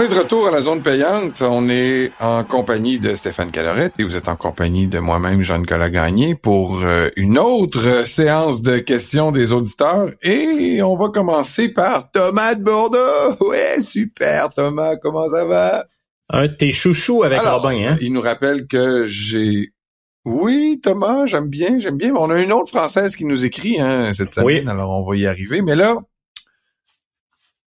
On est de retour à la zone payante. On est en compagnie de Stéphane Calorette et vous êtes en compagnie de moi-même, Jean-Nicolas Gagné, pour euh, une autre séance de questions des auditeurs. Et on va commencer par Thomas de Bordeaux. Ouais, super, Thomas. Comment ça va? Un de tes chouchous avec Robin, hein? Il nous rappelle que j'ai oui, Thomas, j'aime bien, j'aime bien. On a une autre Française qui nous écrit hein, cette semaine, alors on va y arriver. Mais là,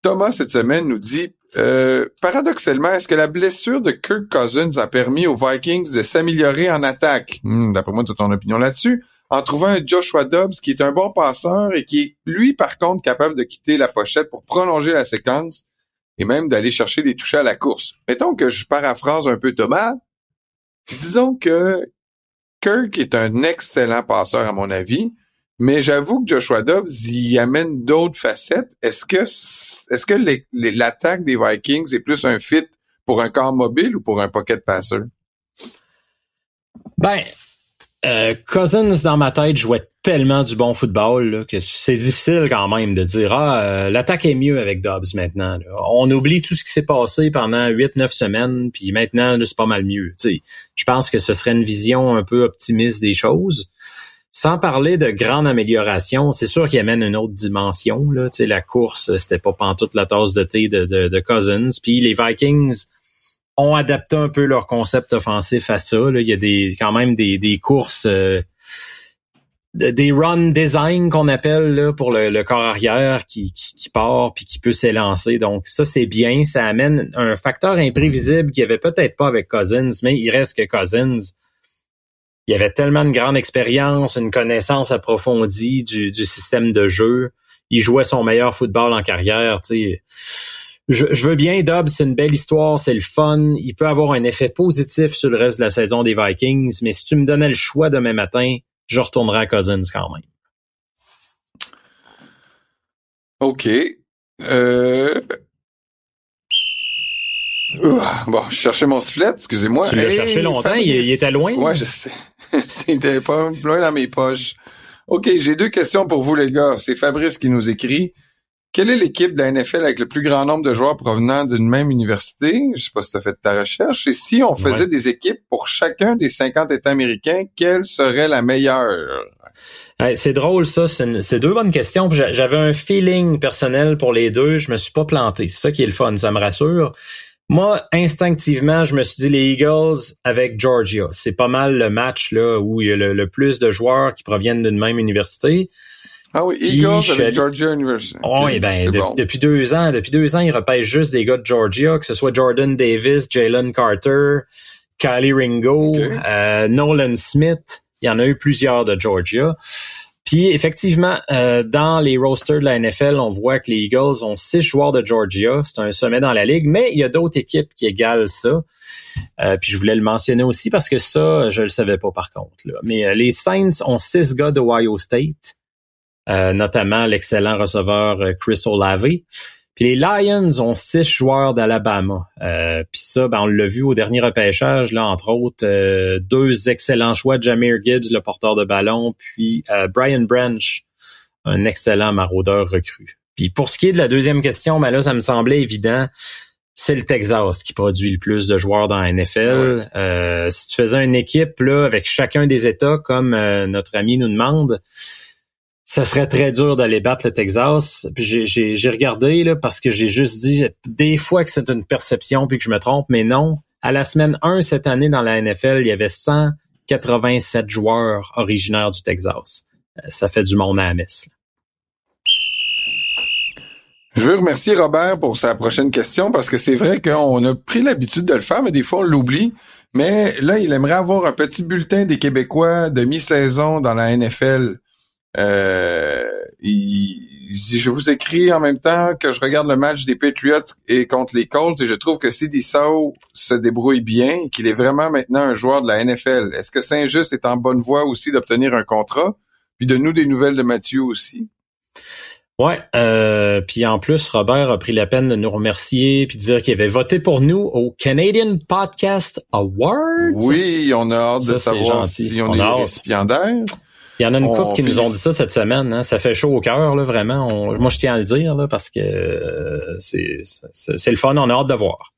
Thomas, cette semaine, nous dit euh, paradoxalement, est-ce que la blessure de Kirk Cousins a permis aux Vikings de s'améliorer en attaque? Hmm, d'après moi, tu ton opinion là-dessus. En trouvant un Joshua Dobbs qui est un bon passeur et qui est, lui, par contre, capable de quitter la pochette pour prolonger la séquence et même d'aller chercher des touches à la course. Mettons que je paraphrase un peu Thomas. Disons que Kirk est un excellent passeur, à mon avis, mais j'avoue que Joshua Dobbs y amène d'autres facettes. Est-ce que l'attaque des Vikings est plus un fit pour un corps mobile ou pour un pocket passer? Ben, euh, Cousins dans ma tête jouait tellement du bon football que c'est difficile quand même de dire ah euh, l'attaque est mieux avec Dobbs maintenant. On oublie tout ce qui s'est passé pendant 8-9 semaines puis maintenant c'est pas mal mieux. je pense que ce serait une vision un peu optimiste des choses. Sans parler de grande amélioration, c'est sûr qu'il amène une autre dimension. Là. la course, c'était pas pantoute la tasse de thé de, Cousins. Puis les Vikings ont adapté un peu leur concept offensif à ça. Il y a quand même des, courses, euh, des run design qu'on appelle pour le, corps arrière qui, qui, part puis qui peut s'élancer. Donc ça, c'est bien. Ça amène un facteur imprévisible qu'il n'y avait peut-être pas avec Cousins, mais il reste que Cousins il avait tellement de grande expérience, une connaissance approfondie du, système de jeu. Il jouait son meilleur football en carrière. Je, je veux bien, Dobbs, c'est une belle histoire, c'est le fun. Il peut avoir un effet positif sur le reste de la saison des Vikings, mais si tu me donnais le choix demain matin, je retournerais à Cousins quand même. OK. Euh... Bon, je cherchais mon sifflet, excusez-moi. Tu l'as cherché longtemps, il, était loin. Ouais, je sais. C'était pas loin dans mes poches. OK, j'ai deux questions pour vous, les gars. C'est Fabrice qui nous écrit. Quelle est l'équipe de la NFL avec le plus grand nombre de joueurs provenant d'une même université? Je sais pas si tu as fait ta recherche. Et si on faisait des équipes pour chacun des 50 États américains, quelle serait la meilleure? c'est drôle ça, c'est deux bonnes questions. J'avais un feeling personnel pour les deux, je me suis pas planté. C'est ça qui est le fun, ça me rassure. Moi, instinctivement, je me suis dit les Eagles avec Georgia. C'est pas mal le match là où il y a le, plus de joueurs qui proviennent d'une même université. Ah oui, Eagles avec Georgia University. Oui, ben, depuis deux ans, depuis deux ans, ils repêchent juste des gars de Georgia, que ce soit Jordan Davis, Jalen Carter, Kylie Ringo, euh, Nolan Smith. Il y en a eu plusieurs de Georgia. Puis effectivement, euh, dans les rosters de la NFL, on voit que les Eagles ont six joueurs de Georgia. C'est un sommet dans la ligue, mais il y a d'autres équipes qui égalent ça. Euh, puis je voulais le mentionner aussi parce que ça, je le savais pas par contre. Mais euh, les Saints ont six gars d'Ohio State, notamment l'excellent receveur Chris Olave. Puis les Lions ont six joueurs d'Alabama. Euh, puis ça, ben, on l'a vu au dernier repêchage, là, entre autres, euh, deux excellents choix, Jameer Gibbs, le porteur de ballon, puis euh, Brian Branch, un excellent maraudeur recru. Puis pour ce qui est de la deuxième question, ben là, ça me semblait évident. C'est le Texas qui produit le plus de joueurs dans la NFL. si tu faisais une équipe là avec chacun des États, comme notre ami nous demande, ça serait très dur d'aller battre le Texas. Puis j'ai regardé là, parce que j'ai juste dit des fois que c'est une perception puis que je me trompe, mais non. À la semaine 1 cette année dans la NFL, il y avait 187 joueurs originaires du Texas. Euh, ça fait du monde à la messe. Je veux remercier Robert pour sa prochaine question parce que c'est vrai qu'on a pris l'habitude de le faire, mais des fois on l'oublie. Mais là, il aimerait avoir un petit bulletin des Québécois de mi-saison dans la NFL. Euh, il, je vous écris en même temps que je regarde le match des Patriots et contre les Colts et je trouve que Sidney se débrouille bien et qu'il est vraiment maintenant un joueur de la NFL. Est-ce que Saint-Just est en bonne voie aussi d'obtenir un contrat? Puis de nous des nouvelles de Mathieu aussi. Ouais, euh, puis en plus, Robert a pris la peine de nous remercier puis de dire qu'il avait voté pour nous au Canadian Podcast Awards. Oui, on a hâte de savoir si on, est récipiendaire. Il y en a une couple qui nous ont dit ça cette semaine. Hein. Ça fait chaud au cœur, là, vraiment. moi, je tiens à le dire là, parce que euh, c'est le fun. On a hâte de voir.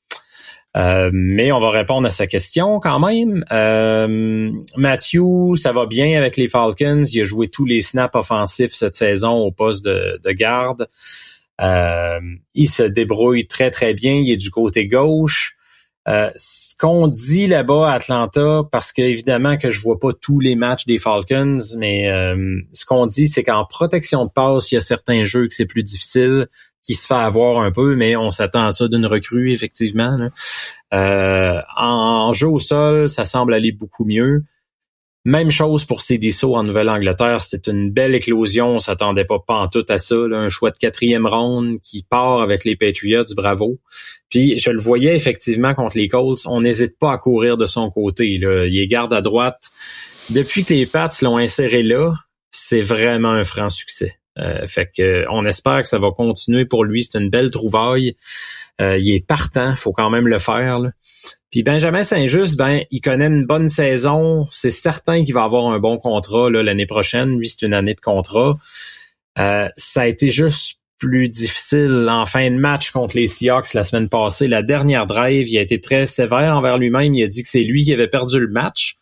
Euh, mais on va répondre à sa question quand même. Euh, Matthew, ça va bien avec les Falcons. Il a joué tous les snaps offensifs cette saison au poste de, de garde. Euh, il se débrouille très très bien. Il est du côté gauche. Euh, ce qu'on dit là-bas à Atlanta, parce que évidemment que je vois pas tous les matchs des Falcons, mais euh, ce qu'on dit, c'est qu'en protection de passe, il y a certains jeux que c'est plus difficile, qui se fait avoir un peu, mais on s'attend à ça d'une recrue, effectivement. Euh, en, jeu au sol, ça semble aller beaucoup mieux. Même chose pour Cédisso en Nouvelle-Angleterre. C'est une belle éclosion. On s'attendait pas pantoute à ça. Un choix de quatrième ronde qui part avec les Patriots. Bravo. Puis je le voyais effectivement contre les Colts. On n'hésite pas à courir de son côté. Là. Il est garde à droite. Depuis que les Pats l'ont inséré là, c'est vraiment un franc succès. Euh, fait que on espère que ça va continuer pour lui. C'est une belle trouvaille. Euh, il est partant, faut quand même le faire. Puis Benjamin Saint-Just, ben, il connaît une bonne saison. C'est certain qu'il va avoir un bon contrat l'année prochaine. Lui, c'est une année de contrat. Euh, ça a été juste plus difficile en fin de match contre les Seahawks la semaine passée. La dernière drive, il a été très sévère envers lui-même. Il a dit que c'est lui qui avait perdu le match.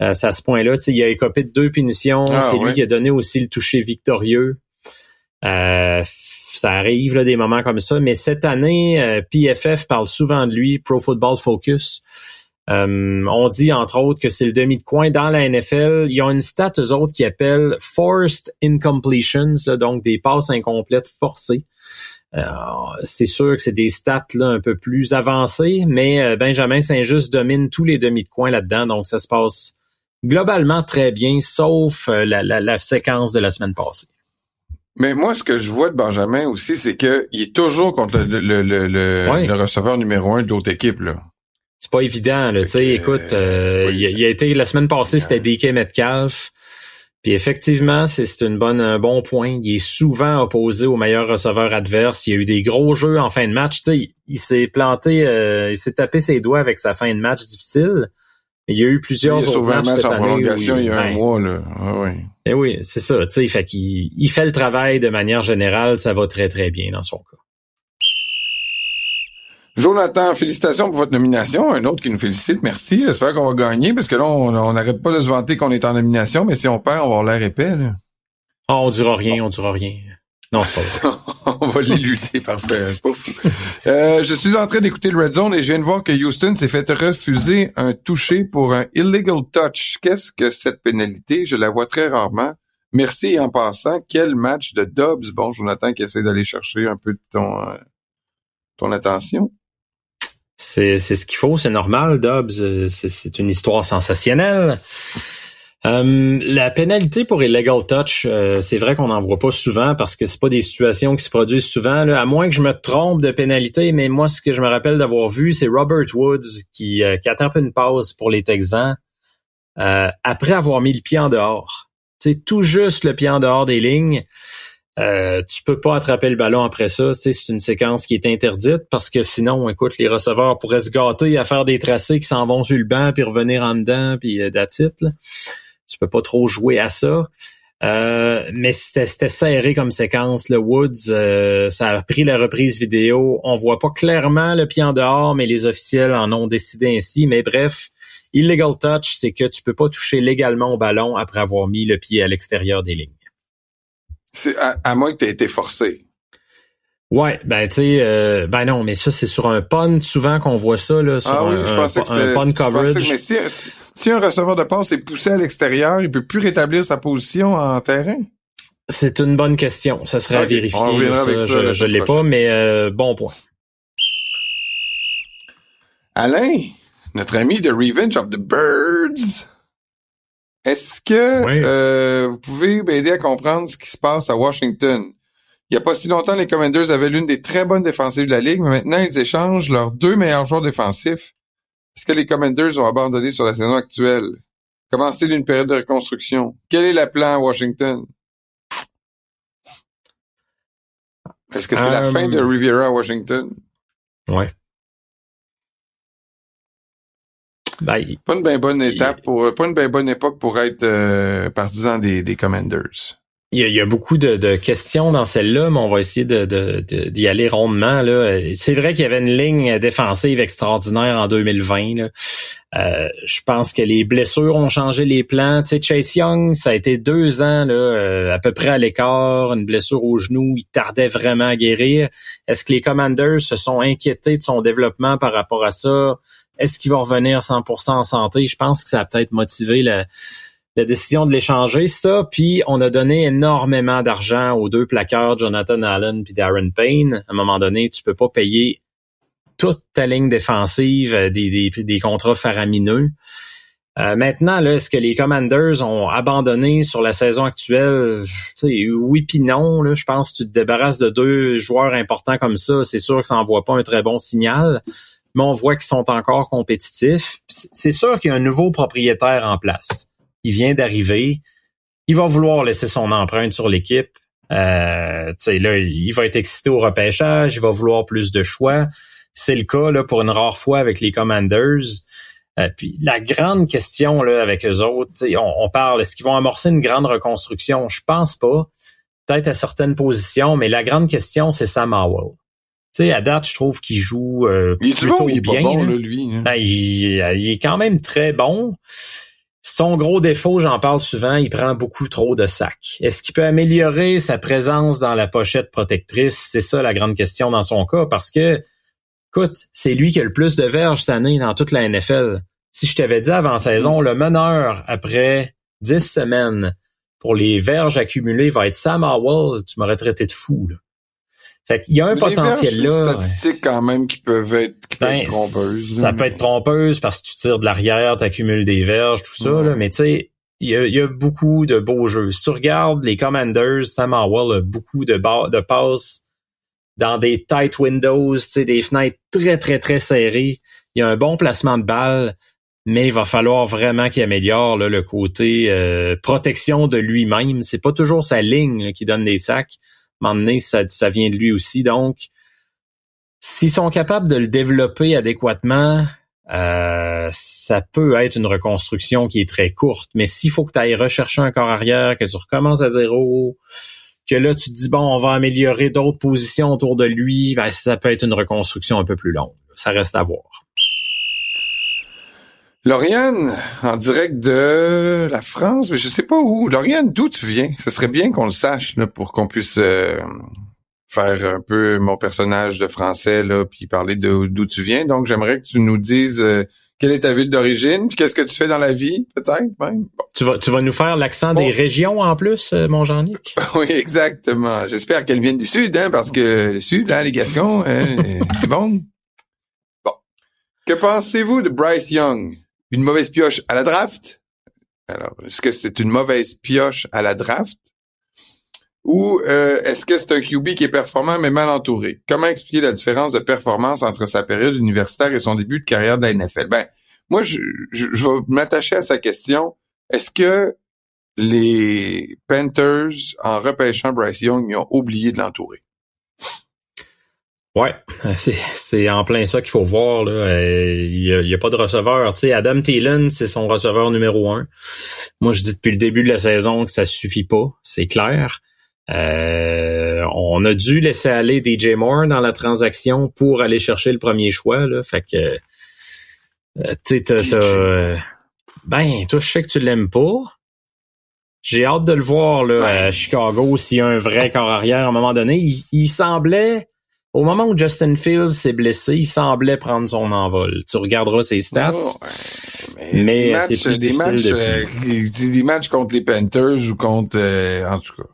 Euh, c'est à ce point-là. Il a écopé de deux punitions. Ah, c'est lui qui a donné aussi le toucher victorieux. Euh, ça arrive là, des moments comme ça, mais cette année, euh, PFF parle souvent de lui, Pro Football Focus. Euh, on dit entre autres que c'est le demi de coin dans la NFL. Ils ont une stat eux autres qui appelle forced incompletions, donc des passes incomplètes forcées. c'est sûr que c'est des stats un peu plus avancées, mais Benjamin Saint-Just domine tous les demi de coin là-dedans, donc ça se passe globalement très bien, sauf la séquence de la semaine passée. Mais moi, ce que je vois de Benjamin aussi, c'est qu'il est toujours contre le, le, le, le, receveur numéro un de l'autre équipe. Là. C'est pas évident. Là, sais, écoute, euh, il, a, été la semaine passée, c'était DK Metcalf. Puis effectivement, c'est une bonne, un bon point. Il est souvent opposé au meilleur receveur adverse. Il y a eu des gros jeux en fin de match. Tu sais, il s'est planté, euh, il s'est tapé ses doigts avec sa fin de match difficile. Il y a eu plusieurs il autres matchs match en prolongation il y a un mois. Là. Ah, oui. Et eh oui, c'est ça. Tu sais, fait qu'il il fait le travail de manière générale. Ça va très, très bien dans son cas. Jonathan, félicitations pour votre nomination. Un autre qui nous félicite, merci. J'espère qu'on va gagner parce que là, on n'arrête pas de se vanter qu'on est en nomination, mais si on perd, on va avoir l'air épais. Là. Oh, on dira rien, on dira rien. Non, c'est pas vrai. on va les lutter, parfait. Euh, je suis en train d'écouter le Red Zone et je viens de voir que Houston s'est fait refuser un toucher pour un illegal touch. Qu'est-ce que cette pénalité? Je la vois très rarement. Merci en passant. Quel match de Dobbs. Bon, Jonathan qui essaie d'aller chercher un peu de ton, euh, ton attention. C'est, c'est ce qu'il faut, c'est normal, Dobbs. Euh, c'est une histoire sensationnelle. Euh, la pénalité pour illegal touch, euh, c'est vrai qu'on n'en voit pas souvent parce que c'est pas des situations qui se produisent souvent. Là, à moins que je me trompe de pénalité, mais moi, ce que je me rappelle d'avoir vu, c'est Robert Woods qui, euh, qui attrape une pause pour les Texans après avoir mis le pied en dehors. C'est tout juste le pied en dehors des lignes. Euh, tu peux pas attraper le ballon après ça. C'est une séquence qui est interdite parce que sinon, écoute, les receveurs pourraient se gâter à faire des tracés qui s'en vont sur le banc puis revenir en dedans puis euh, that's tu peux pas trop jouer à ça. Euh, mais c'était serré comme séquence. Le Woods, euh, ça a pris la reprise vidéo. On voit pas clairement le pied en dehors, mais les officiels en ont décidé ainsi. Mais bref, illegal touch, c'est que tu peux pas toucher légalement au ballon après avoir mis le pied à l'extérieur des lignes. C'est à, moins que tu aies été forcé. Ouais, ben tu sais, euh, ben non, mais ça c'est sur un pun souvent qu'on voit ça là, sur ah oui, un, je pensais que pun coverage. mais si, si, un receveur de passe est poussé à l'extérieur, il peut plus rétablir sa position en terrain? C'est une bonne question, ça serait à vérifier. ça, je, l'ai pas, mais euh, bon point. Alain, notre ami de Revenge of the Birds. Est-ce que euh, vous pouvez m'aider à comprendre ce qui se passe à Washington? Il n'y a pas si longtemps, les Commanders avaient l'une des très bonnes défensives de la Ligue, mais maintenant, ils échangent leurs deux meilleurs joueurs défensifs. Est-ce que les Commanders ont abandonné sur la saison actuelle? Commencer d'une période de reconstruction? Quel est le plan à Washington? Est-ce que c'est la fin de euh, Riviera à Washington? Ouais. Ben, pas une bien bonne étape pour, pas une bien bonne époque pour être euh, partisan des, des Commanders. Il y, a, il y a, beaucoup de, de questions dans celle-là, mais on va essayer de, de, d'y aller rondement. Là. C'est vrai qu'il y avait une ligne défensive extraordinaire en 2020. Là. Euh, je pense que les blessures ont changé les plans. Tu sais, Chase Young, ça a été deux ans là, euh, à peu près à l'écart, une blessure au genou, il tardait vraiment à guérir. Est-ce que les Commanders se sont inquiétés de son développement par rapport à ça? Est-ce qu'il va revenir 100% en santé? Je pense que ça a peut-être motivé la, la décision de l'échanger. Ça, puis on a donné énormément d'argent aux deux plaqueurs, Jonathan Allen puis Darren Payne. À un moment donné, tu peux pas payer toute ta ligne défensive euh, des, des, des contrats faramineux. Euh, maintenant, là, est-ce que les Commanders ont abandonné sur la saison actuelle? Oui puis non. Là, je pense que tu te débarrasses de deux joueurs importants comme ça. C'est sûr que ça n'envoie pas un très bon signal, mais on voit qu'ils sont encore compétitifs. C'est sûr qu'il y a un nouveau propriétaire en place. Il vient d'arriver. Il va vouloir laisser son empreinte sur l'équipe. Euh, là, il va être excité au repêchage. Il va vouloir plus de choix. C'est le cas là, pour une rare fois avec les Commanders. Euh, puis la grande question là, avec eux autres, on, on, parle, est-ce qu'ils vont amorcer une grande reconstruction? Je pense pas. Peut-être à certaines positions, mais la grande question, c'est Sam Howell. Tu sais, à date, je trouve qu'il joue euh, il est plutôt bon, il est bien. Pas bon, là, lui. Hein? Ben, il, il, est quand même très bon. Son gros défaut, j'en parle souvent, il prend beaucoup trop de sacs. Est-ce qu'il peut améliorer sa présence dans la pochette protectrice? C'est ça la grande question dans son cas, parce que Écoute, c'est lui qui a le plus de verges cette année dans toute la NFL. Si je t'avais dit avant saison, le meneur après 10 semaines pour les verges accumulées va être Sam Howell, tu m'aurais traité de fou. Là. Fait qu'il y a un potentiel là. statistiques quand même qui peuvent être, qui peuvent ben, être trompeuses. Ça peut être trompeuse parce que tu tires de l'arrière, tu accumules des verges, tout ça. Là, mais tu sais, il y, a, il y, a, beaucoup de beaux jeux. Si tu regardes les Commanders, Sam Howell a beaucoup de, de passes dans des tight windows, des fenêtres très, très, très serrées. Il y a un bon placement de balle, mais il va falloir vraiment qu'il améliore là, le côté euh, protection de lui-même. C'est pas toujours sa ligne qui donne des sacs. Donné, ça, ça vient de lui aussi. Donc, s'ils sont capables de le développer adéquatement, euh, ça peut être une reconstruction qui est très courte. Mais s'il faut que tu ailles rechercher un corps arrière, que tu recommences à zéro, que là, tu te dis, bon, on va améliorer d'autres positions autour de lui, ben, ça peut être une reconstruction un peu plus longue. Ça reste à voir. Lauriane, en direct de la France, mais je sais pas où. Lauriane, d'où tu viens? Ce serait bien qu'on le sache là, pour qu'on puisse euh, faire un peu mon personnage de français, là, puis parler d'où tu viens. Donc, j'aimerais que tu nous dises euh, quelle est ta ville d'origine, puis qu'est-ce que tu fais dans la vie, peut-être même. Tu vas, tu vas nous faire l'accent des régions en plus, euh, mon Jean-Nic? oui, exactement. J'espère qu'elle vient du sud, hein, parce que le sud, là, les Gascons, hein, c'est bon. Bon. Que pensez-vous de Bryce Young? Une mauvaise pioche à la draft? Alors, est-ce que c'est une mauvaise pioche à la draft? Ou euh, est-ce que c'est un QB qui est performant mais mal entouré? Comment expliquer la différence de performance entre sa période universitaire et son début de carrière de la NFL? Ben, moi, je, je, vais m'attacher à sa question. Est-ce que les Panthers, en repêchant Bryce Young, ils ont oublié de l'entourer? Ouais, c'est en plein ça qu'il faut voir. Là. Euh, il n'y a, pas de receveur. Tu sais, Adam Thielen, c'est son receveur numéro un. Moi, je dis depuis le début de la saison que ça suffit pas, c'est clair. Euh, on a dû laisser aller DJ Moore dans la transaction pour aller chercher le premier choix. Là. Fait que euh, tu sais, ben, toi, je sais que tu l'aimes pas. J'ai hâte de le voir là, à Chicago s'il y a un vrai corps arrière à un moment donné. Il, semblait, au moment où Justin Fields s'est blessé, il semblait prendre son envol. Tu regarderas ses stats. mais, c'est plus des matchs, euh, des matchs contre les Panthers ou contre, en tout cas.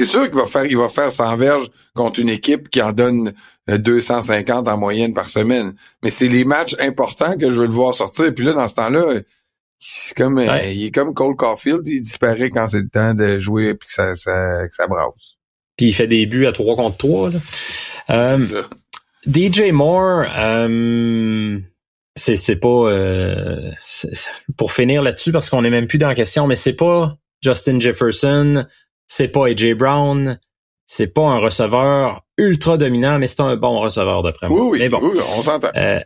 C'est sûr qu'il va faire, il va faire 100 verges contre une équipe qui en donne 250 euh, en moyenne par semaine. Mais c'est les matchs importants que je veux le voir sortir. Puis là, dans ce temps-là, c'est comme, euh, il est comme Cole Caulfield, il disparaît quand c'est le temps de jouer puis que ça, ça, que ça brasse. Puis il fait des buts à 3 contre 3. Euh, DJ Moore, euh, c'est pas pour finir là-dessus parce qu'on est même plus dans la question, mais c'est pas Justin Jefferson, c'est pas AJ Brown, c'est pas un receveur ultra dominant, mais c'est un bon receveur d'après moi. Oui, oui, mais bon, oui, on s'entend. Euh,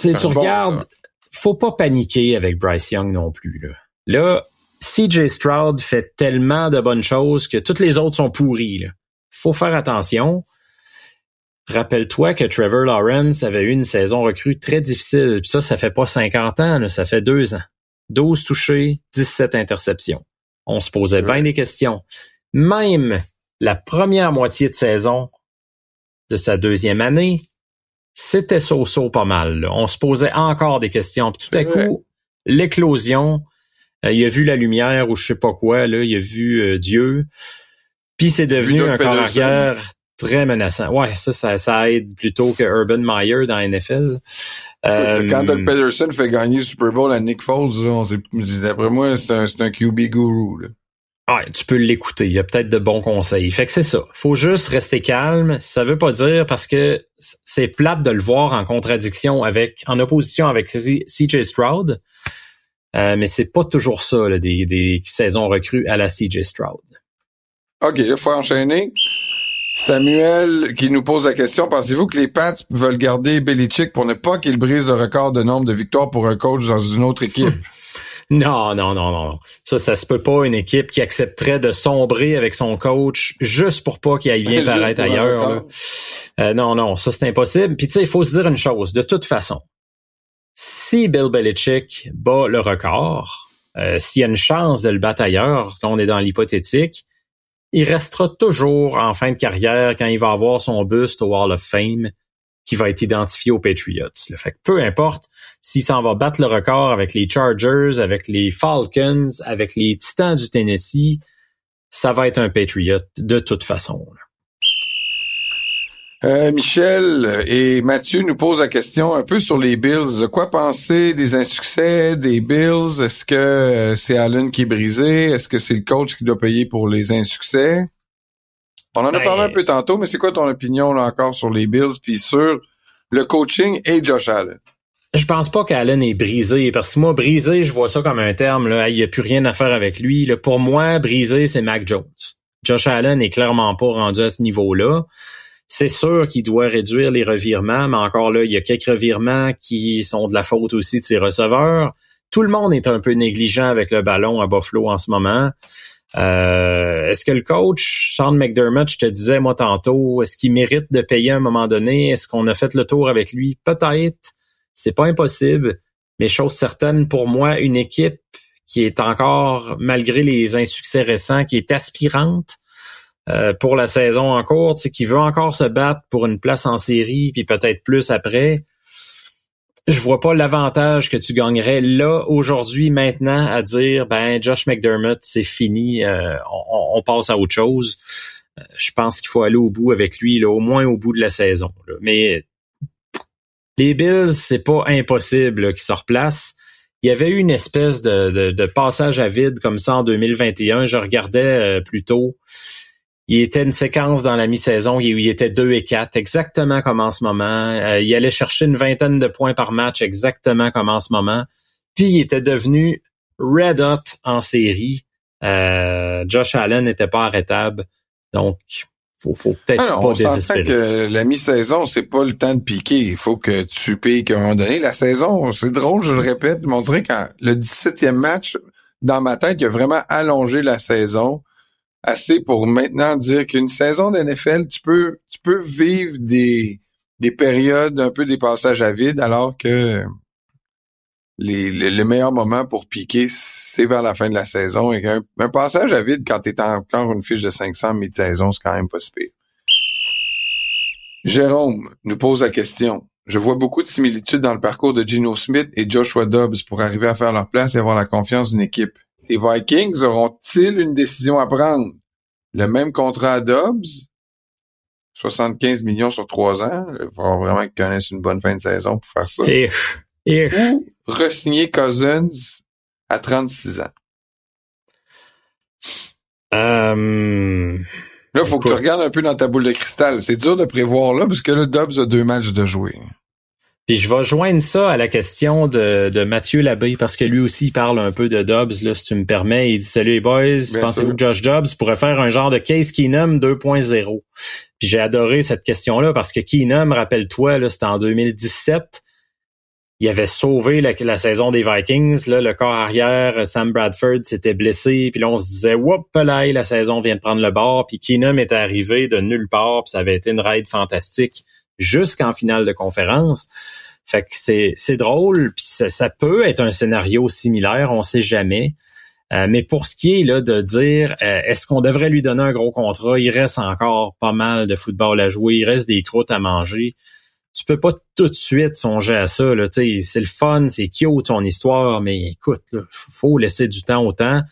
tu regardes, faut pas paniquer avec Bryce Young non plus. Là, là CJ Stroud fait tellement de bonnes choses que toutes les autres sont pourries. Là. Faut faire attention. Rappelle-toi que Trevor Lawrence avait eu une saison recrue très difficile. Puis ça, ça fait pas 50 ans, ça fait deux ans. 12 touchés, 17 interceptions. On se posait bien des questions. Même la première moitié de saison de sa deuxième année, c'était so-so pas mal. On se posait encore des questions. Puis tout à coup, l'éclosion, euh, il a vu la lumière ou je sais pas quoi, là, il a vu euh, Dieu. Puis c'est devenu un corps arrière très menaçant. Ouais, ça, ça, aide plutôt que Urban Meyer dans la NFL. Euh, quand Doug Pederson fait gagner le Super Bowl à Nick Foles, d'après moi, c'est un, un QB guru. Là. Ouais, tu peux l'écouter. Il y a peut-être de bons conseils. Fait que c'est ça. Faut juste rester calme. Ça veut pas dire parce que c'est plate de le voir en contradiction avec, en opposition avec CJ Stroud. Euh, mais c'est pas toujours ça, là, des, des saisons recrues à la CJ Stroud. OK, il faut enchaîner. Samuel qui nous pose la question, pensez-vous que les Pats veulent garder Belichick pour ne pas qu'il brise le record de nombre de victoires pour un coach dans une autre équipe? Non, non, non, non. Ça, ça se peut pas une équipe qui accepterait de sombrer avec son coach juste pour pas qu'il aille bien paraître ailleurs. Euh, non, non, ça c'est impossible. Puis tu sais, il faut se dire une chose. De toute façon, si Bill Belichick bat le record, euh, s'il y a une chance de le battre ailleurs, là on est dans l'hypothétique, il restera toujours en fin de carrière quand il va avoir son buste au Wall of Fame qui va être identifié aux Patriots. Le fait que peu importe s'il s'en va battre le record avec les Chargers, avec les Falcons, avec les Titans du Tennessee, ça va être un Patriot de toute façon. Euh, Michel et Mathieu nous posent la question un peu sur les Bills. Quoi penser des insuccès des Bills? Est-ce que euh, c'est Allen qui est brisé? Est-ce que c'est le coach qui doit payer pour les insuccès? On en a parlé un ben, peu tantôt, mais c'est quoi ton opinion là encore sur les Bills puis sur le coaching et Josh Allen? Je pense pas qu'Allen est brisé parce que moi brisé, je vois ça comme un terme là, il y a plus rien à faire avec lui. Là. Pour moi, brisé, c'est Mac Jones. Josh Allen est clairement pas rendu à ce niveau-là. C'est sûr qu'il doit réduire les revirements, mais encore là, il y a quelques revirements qui sont de la faute aussi de ses receveurs. Tout le monde est un peu négligent avec le ballon à Buffalo en ce moment. Euh, est-ce que le coach, Sean McDermott, je te disais moi tantôt, est-ce qu'il mérite de payer à un moment donné? Est-ce qu'on a fait le tour avec lui? Peut-être. C'est pas impossible. Mais chose certaine, pour moi, une équipe qui est encore, malgré les insuccès récents, qui est aspirante, euh, pour la saison en cours, qui veut encore se battre pour une place en série, puis peut-être plus après, je vois pas l'avantage que tu gagnerais là, aujourd'hui, maintenant, à dire ben Josh McDermott, c'est fini, euh, on, passe à autre chose. Euh, je pense qu'il faut aller au bout avec lui, là, au moins au bout de la saison. Mais les Bills, c'est pas impossible qu'ils se replacent. Il y avait eu une espèce de, de, passage à vide comme ça en 2021. Je regardais plus tôt il était une séquence dans la mi-saison où il était 2 et 4, exactement comme en ce moment. Euh, il allait chercher une vingtaine de points par match, exactement comme en ce moment. Puis il était devenu red hot en série. Euh, Josh Allen n'était pas arrêtable. Donc, faut, faut peut-être ah pas on désespérer. que la mi-saison, c'est pas le temps de piquer. Il faut que tu piques à un moment donné. La saison, c'est drôle, je le répète, mais on dirait que le 17e match, dans ma tête, il a vraiment allongé la saison assez pour maintenant dire qu'une saison d'NFL, tu peux, tu peux vivre des, des périodes un peu des passages à vide, alors que les, le meilleur moment pour piquer, c'est vers la fin de la saison. Et un, passage à vide quand tu es encore une fiche de 500 mi-saison, c'est quand même pas si pire. Jérôme nous pose la question. Je vois beaucoup de similitudes dans le parcours de Gino Smith et Joshua Dobbs pour arriver à faire leur place et avoir la confiance d'une équipe. Les Vikings auront-ils une décision à prendre? Le même contrat à Dobbs, 75 millions sur trois ans? Il va vraiment qu'ils connaissent une bonne fin de saison pour faire ça. Ou re-signer Cousins à 36 ans. Euh, là, il faut que tu regardes un peu dans ta boule de cristal. C'est dur de prévoir là, parce que là, Dobbs a deux matchs de jouer. Puis je vais joindre ça à la question de, de Mathieu Labbé, parce que lui aussi il parle un peu de Dobbs, là, si tu me permets. Il dit Salut les boys, pensez-vous que Josh Dobbs pourrait faire un genre de Case Keenum 2.0? Puis j'ai adoré cette question-là parce que Keenum, rappelle-toi, là, c'était en 2017. il avait sauvé la, saison des Vikings. Là, le corps arrière, Sam Bradford s'était blessé. Puis là, on se disait, whoop, là, la saison vient de prendre le bord. Puis Keenum est arrivé de nulle part. Puis ça avait été une ride fantastique jusqu'en finale de conférence. Fait que c'est, drôle. Puis ça, ça, peut être un scénario similaire, on sait jamais. Euh, mais pour ce qui est de dire euh, est-ce qu'on devrait lui donner un gros contrat, il reste encore pas mal de football à jouer, il reste des croûtes à manger tu peux pas tout de suite songer à ça. Là, c'est le fun, c'est cute ton histoire, mais écoute, il faut laisser du temps au temps.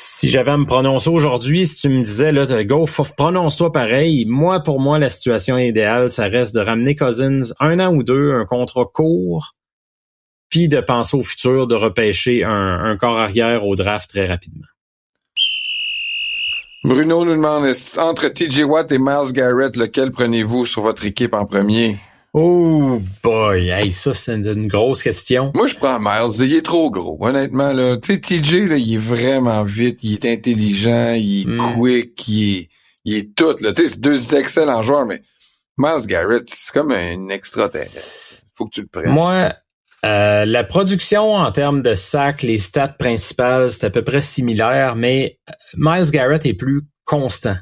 Si j'avais à me prononcer aujourd'hui, si tu me disais là, go, prononce-toi pareil. Moi, pour moi, la situation idéale, ça reste de ramener Cousins un an ou deux, un contrat court, puis de penser au futur, de repêcher un, un corps arrière au draft très rapidement. Bruno nous demande entre TJ Watt et Miles Garrett, lequel prenez-vous sur votre équipe en premier? Oh boy, hey, ça c'est une grosse question. Moi je prends Miles, il est trop gros. Honnêtement là, tu sais TJ là, il est vraiment vite, il est intelligent, il est hmm. quick, il est, il est tout là. Tu sais, c'est deux excellents joueurs, mais Miles Garrett c'est comme un extraterrestre. Faut que tu le prennes. Moi, euh, la production en termes de sacs, les stats principales, c'est à peu près similaire, mais euh, Miles Garrett est plus constant.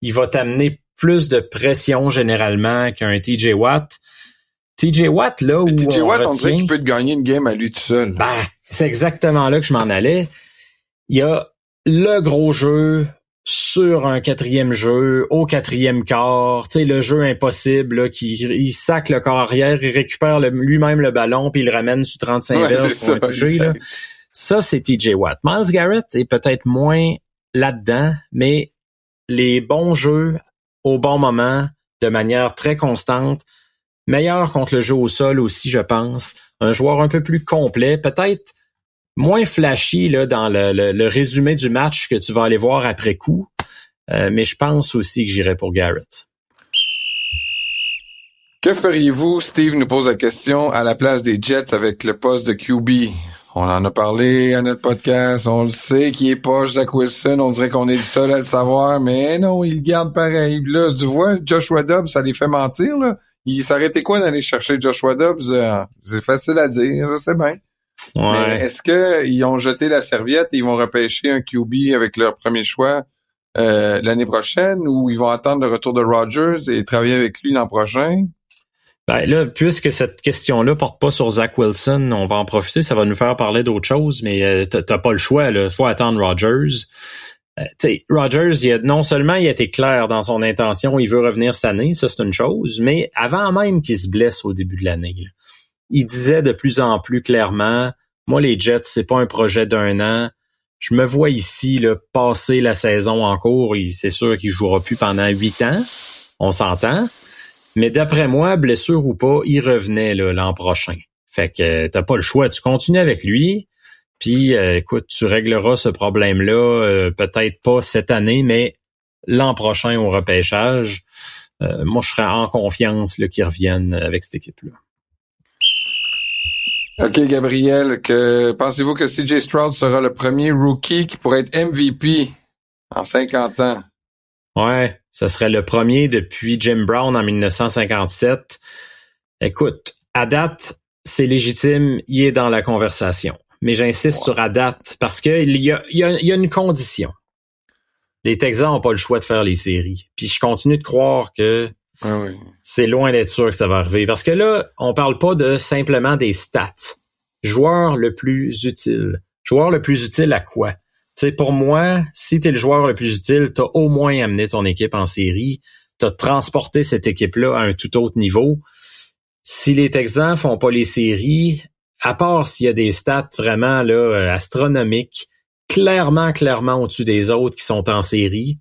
Il va t'amener plus de pression généralement qu'un TJ Watt. TJ Watt, là où. TJ Watt, on dirait qu'il peut te gagner une game à lui tout seul. Ben, c'est exactement là que je m'en allais. Il y a le gros jeu, sur un quatrième jeu, au quatrième quart, tu sais, le jeu impossible, là, qui, il sac le corps arrière, il récupère lui-même le ballon, puis il le ramène sur 35 ouais, pour ça, toucher, là. Ça, c'est TJ Watt. Miles Garrett est peut-être moins là-dedans, mais les bons jeux au bon moment, de manière très constante, meilleur contre le jeu au sol aussi, je pense. Un joueur un peu plus complet, peut-être moins flashy là, dans le, résumé du match que tu vas aller voir après coup. Euh, mais je pense aussi que j'irai pour Garrett. Que feriez-vous, Steve nous pose la question, à la place des Jets avec le poste de QB? On en a parlé à notre podcast, on le sait qui est poche Zach Wilson, on dirait qu'on est le seul à le savoir, mais non, il garde pareil. Là, tu vois, Joshua Dobbs, ça les fait mentir, là. Il s'arrêtait quoi d'aller chercher Joshua Dobbs? Euh, c'est facile à dire, je sais bien. Ouais. est-ce qu'ils ont jeté la serviette et ils vont repêcher un QB avec leur premier choix euh, l'année prochaine ou ils vont attendre le retour de Rodgers et travailler avec lui l'an prochain? Ben là, puisque cette question-là porte pas sur Zach Wilson, on va en profiter, ça va nous faire parler d'autre chose, mais euh, t'as pas le choix, il faut attendre Rodgers. Euh, Rodgers, il a, non seulement il a été clair dans son intention, il veut revenir cette année, ça c'est une chose, mais avant même qu'il se blesse au début de l'année, il disait de plus en plus clairement, moi les Jets, c'est pas un projet d'un an. Je me vois ici là, passer la saison en cours. C'est sûr qu'il jouera plus pendant huit ans. On s'entend. Mais d'après moi, blessure ou pas, il revenait l'an prochain. Fait que t'as pas le choix. Tu continues avec lui. Puis euh, écoute, tu régleras ce problème-là, euh, peut-être pas cette année, mais l'an prochain au repêchage. Euh, moi, je serais en confiance qu'il revienne avec cette équipe-là. OK, Gabriel, que pensez-vous que CJ Stroud sera le premier rookie qui pourrait être MVP en 50 ans? Ouais, ça serait le premier depuis Jim Brown en 1957. Écoute, à date, c'est légitime, il est dans la conversation. Mais j'insiste sur à date parce qu'il y a, y, a, y a une condition. Les Texans n'ont pas le choix de faire les séries. Puis je continue de croire que ah c'est loin d'être sûr que ça va arriver. Parce que là, on parle pas de simplement des stats. Joueur le plus utile. Joueur le plus utile à quoi? Tu sais, pour moi, si tu es le joueur le plus utile, tu as au moins amené ton équipe en série. Tu as transporté cette équipe-là à un tout autre niveau. Si les Texans font pas les séries, à part s'il y a des stats vraiment là astronomiques, clairement, clairement au-dessus des autres qui sont en série,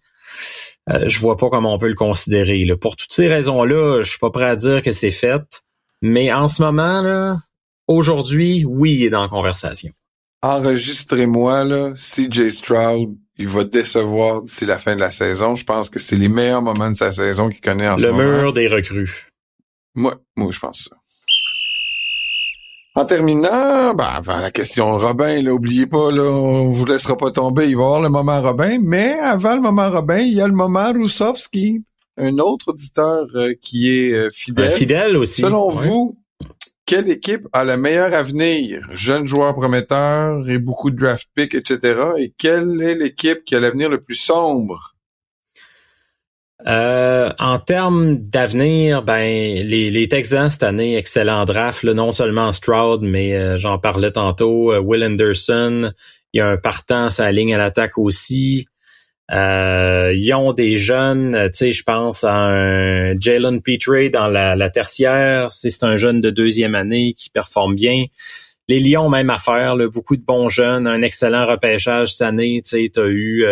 euh, je vois pas comment on peut le considérer. Là. Pour toutes ces raisons-là, je suis pas prêt à dire que c'est fait. Mais en ce moment, là, aujourd'hui, oui, il est dans la conversation. Enregistrez-moi, là, CJ Stroud, il va décevoir d'ici la fin de la saison. Je pense que c'est les meilleurs moments de sa saison qu'il connaît en ce moment. Le mur des recrues. Moi, moi, je pense ça. En terminant, ben, avant la question Robin, là, oubliez pas, là, on vous laissera pas tomber, il va y avoir le moment Robin, mais avant le moment Robin, il y a le moment Roussovski, un autre auditeur euh, qui est euh, fidèle. fidèle aussi. Selon vous, quelle équipe a le meilleur avenir? Jeunes joueurs prometteurs et beaucoup de draft picks, etc. Et quelle est l'équipe qui a l'avenir le plus sombre? Euh, en termes d'avenir, ben les, les Texans cette année, excellent draft, non seulement Stroud, mais euh, j'en parlais tantôt, euh, Will Anderson, il y a un partant sa ligne à l'attaque aussi. ils ont des jeunes, tu sais, je pense à un Jalen Petrie dans la, la tertiaire, c'est un jeune de deuxième année qui performe bien. Les Lions, même affaire, là, beaucoup de bons jeunes, un excellent repêchage cette année, tu sais, as eu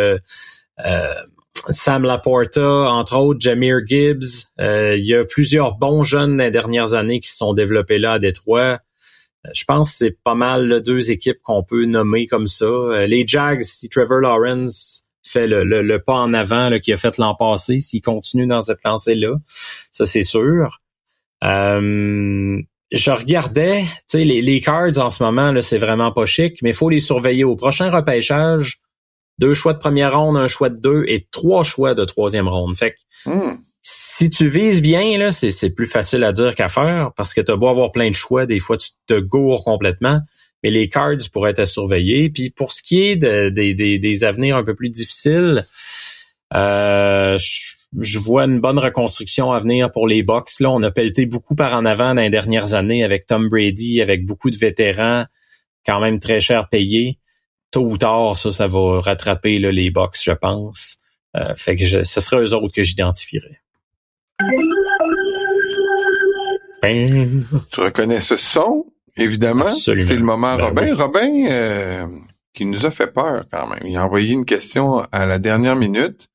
Sam Laporta, entre autres, Jameer Gibbs. Euh, il y a plusieurs bons jeunes des dernières années qui se sont développés là à Détroit. Euh, je pense que c'est pas mal deux équipes qu'on peut nommer comme ça. Euh, les Jags, si Trevor Lawrence fait le, pas en avant qu'il a fait l'an passé, s'il continue dans cette lancée-là, ça c'est sûr. je regardais, tu sais, les, les cards en ce moment, c'est vraiment pas chic, mais il faut les surveiller. Au prochain repêchage, deux choix de première ronde, un choix de deux et trois choix de troisième ronde. Fait que, hmm. si tu vises bien, là, c'est, plus facile à dire qu'à faire parce que tu as beau avoir plein de choix, des fois tu te gourres complètement, mais les cards pourraient être à surveiller. Puis pour ce qui est des avenirs un peu plus difficiles, euh, je, vois une bonne reconstruction à venir pour les box. Là, on a pelleté beaucoup par en avant dans les dernières années avec Tom Brady, avec beaucoup de vétérans, quand même très cher payés tôt ou tard, ça, ça va rattraper là, les box, je pense. Euh, fait que ce serait eux autres que j'identifierais. Ben. Tu reconnais ce son, évidemment. C'est le moment ben Robin. Robin, euh, qui nous a fait peur quand même. Il a envoyé une question à la dernière minute.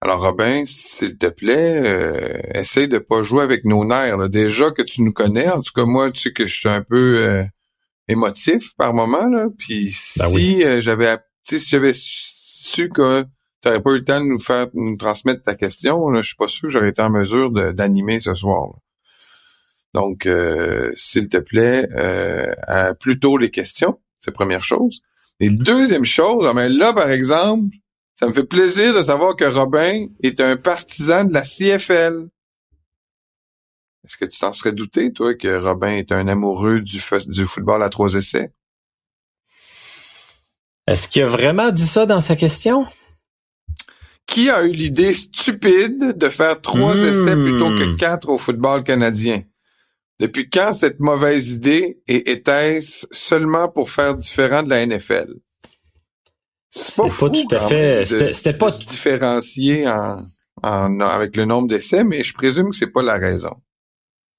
Alors Robin, s'il te plaît, euh, essaye de pas jouer avec nos nerfs. Déjà que tu nous connais, en tout cas moi, tu sais que je suis un peu euh, émotif par moment là. Puis ben si euh, j'avais si j'avais su que tu n'aurais pas eu le temps de nous faire nous transmettre ta question, là, je suis pas sûr que j'aurais été en mesure d'animer ce soir. Donc, euh, s'il te plaît, euh, plutôt les questions, c'est première chose. Et deuxième chose, ah, ben là, par exemple, ça me fait plaisir de savoir que Robin est un partisan de la CFL. Est-ce que tu t'en serais douté, toi, que Robin est un amoureux du, du football à trois essais? Est-ce qu'il a vraiment dit ça dans sa question? Qui a eu l'idée stupide de faire trois hmm. essais plutôt que quatre au football canadien? Depuis quand cette mauvaise idée et était-ce seulement pour faire différent de la NFL? C'est pas, tout à fait. C'était pas se différencier en, avec le nombre d'essais, mais je présume que c'est pas la raison.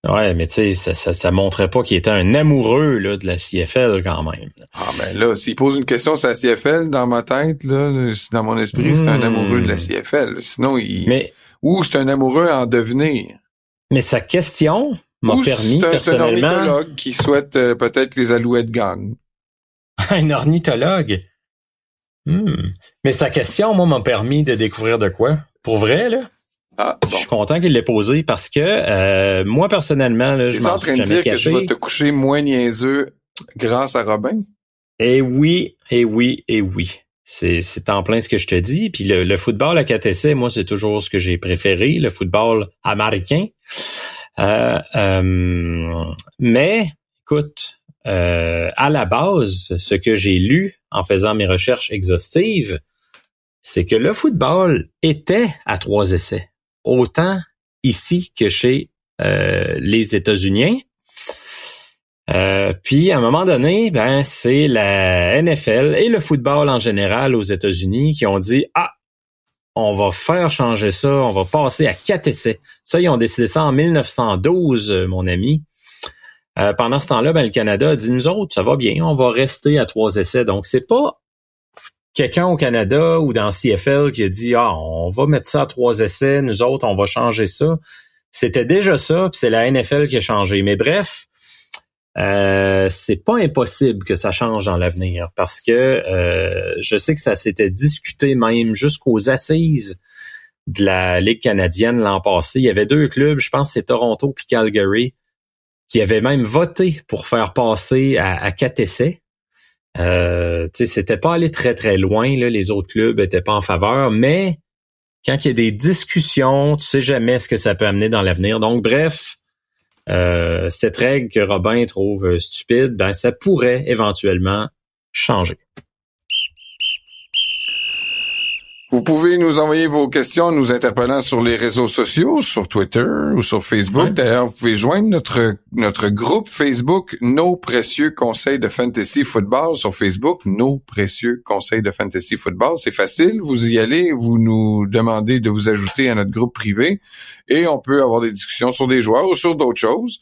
Ouais, mais tu sais, ça, ça, ça, montrait pas qu'il était un amoureux là, de la CFL quand même. Ah ben là, s'il pose une question sur la CFL, dans ma tête, là, dans mon esprit, c'est un amoureux de la hmm. CFL. Sinon, il. Mais, ou c'est un amoureux en devenir. Mais sa question m'a permis c'est un, personnellement. un ornithologue qui souhaite euh, peut-être les alouettes gagnent. un ornithologue? Hmm. Mais sa question, moi, m'a permis de découvrir de quoi? Pour vrai, là? Ah, Je suis content qu'il l'ait posé parce que euh, moi personnellement, là, je m'en suis jamais en train de dire que tu vas te coucher moins niaiseux grâce à Robin? Eh oui, eh oui, eh oui. C'est, c'est en plein ce que je te dis. Puis le, football à 4 moi, c'est toujours ce que j'ai préféré, le football américain. Euh, euh, mais, écoute, à la base, ce que j'ai lu en faisant mes recherches exhaustives, c'est que le football était à trois essais autant ici que chez euh, les États-Unis. Euh, puis à un moment donné, ben c'est la NFL et le football en général aux États-Unis qui ont dit ah on va faire changer ça, on va passer à quatre essais. Ça ils ont décidé ça en 1912, euh, mon ami. pendant ce temps-là, ben, le Canada a dit nous autres ça va bien, on va rester à trois essais. Donc c'est pas quelqu'un au Canada ou dans CFL qui a dit ah on va mettre ça à trois essais, nous autres on va changer ça. C'était déjà ça, puis c'est la NFL qui a changé. Mais bref, euh, c'est pas impossible que ça change dans l'avenir parce que euh, je sais que ça s'était discuté même jusqu'aux assises de la Ligue canadienne l'an passé. Il y avait deux clubs, je pense c'est Toronto et Calgary, qui avaient même voté pour faire passer à quatre essais. Euh, c'était pas allé très très loin. Là, les autres clubs étaient pas en faveur, mais quand il y a des discussions, tu sais jamais ce que ça peut amener dans l'avenir. Donc bref, euh, cette règle que Robin trouve stupide, ben ça pourrait éventuellement changer. Vous pouvez nous envoyer vos questions, nous interpellant sur les réseaux sociaux, sur Twitter ou sur Facebook. D'ailleurs, vous pouvez joindre notre notre groupe Facebook Nos précieux conseils de fantasy football sur Facebook. Nos précieux conseils de fantasy football, c'est facile. Vous y allez, vous nous demandez de vous ajouter à notre groupe privé et on peut avoir des discussions sur des joueurs ou sur d'autres choses.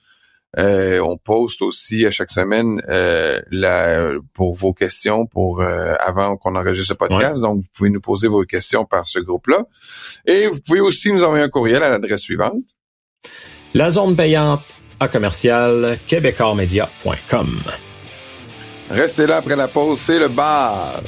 Euh, on poste aussi à chaque semaine euh, la, pour vos questions pour euh, avant qu'on enregistre ce podcast. Donc, vous pouvez nous poser vos questions par ce groupe-là. Et vous pouvez aussi nous envoyer un courriel à l'adresse suivante. La zone payante à commercial québécoismedia.com. Restez là après la pause, c'est le bar.